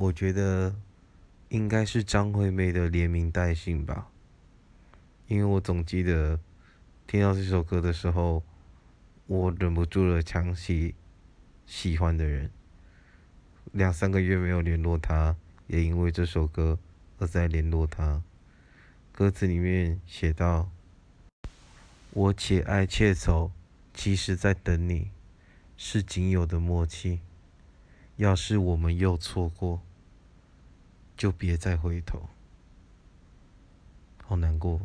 我觉得应该是张惠妹的《连名带姓》吧，因为我总记得听到这首歌的时候，我忍不住了想起喜欢的人，两三个月没有联络他，也因为这首歌而在联络他。歌词里面写道：“我且爱且愁，其实在等你，是仅有的默契。要是我们又错过。”就别再回头，好难过。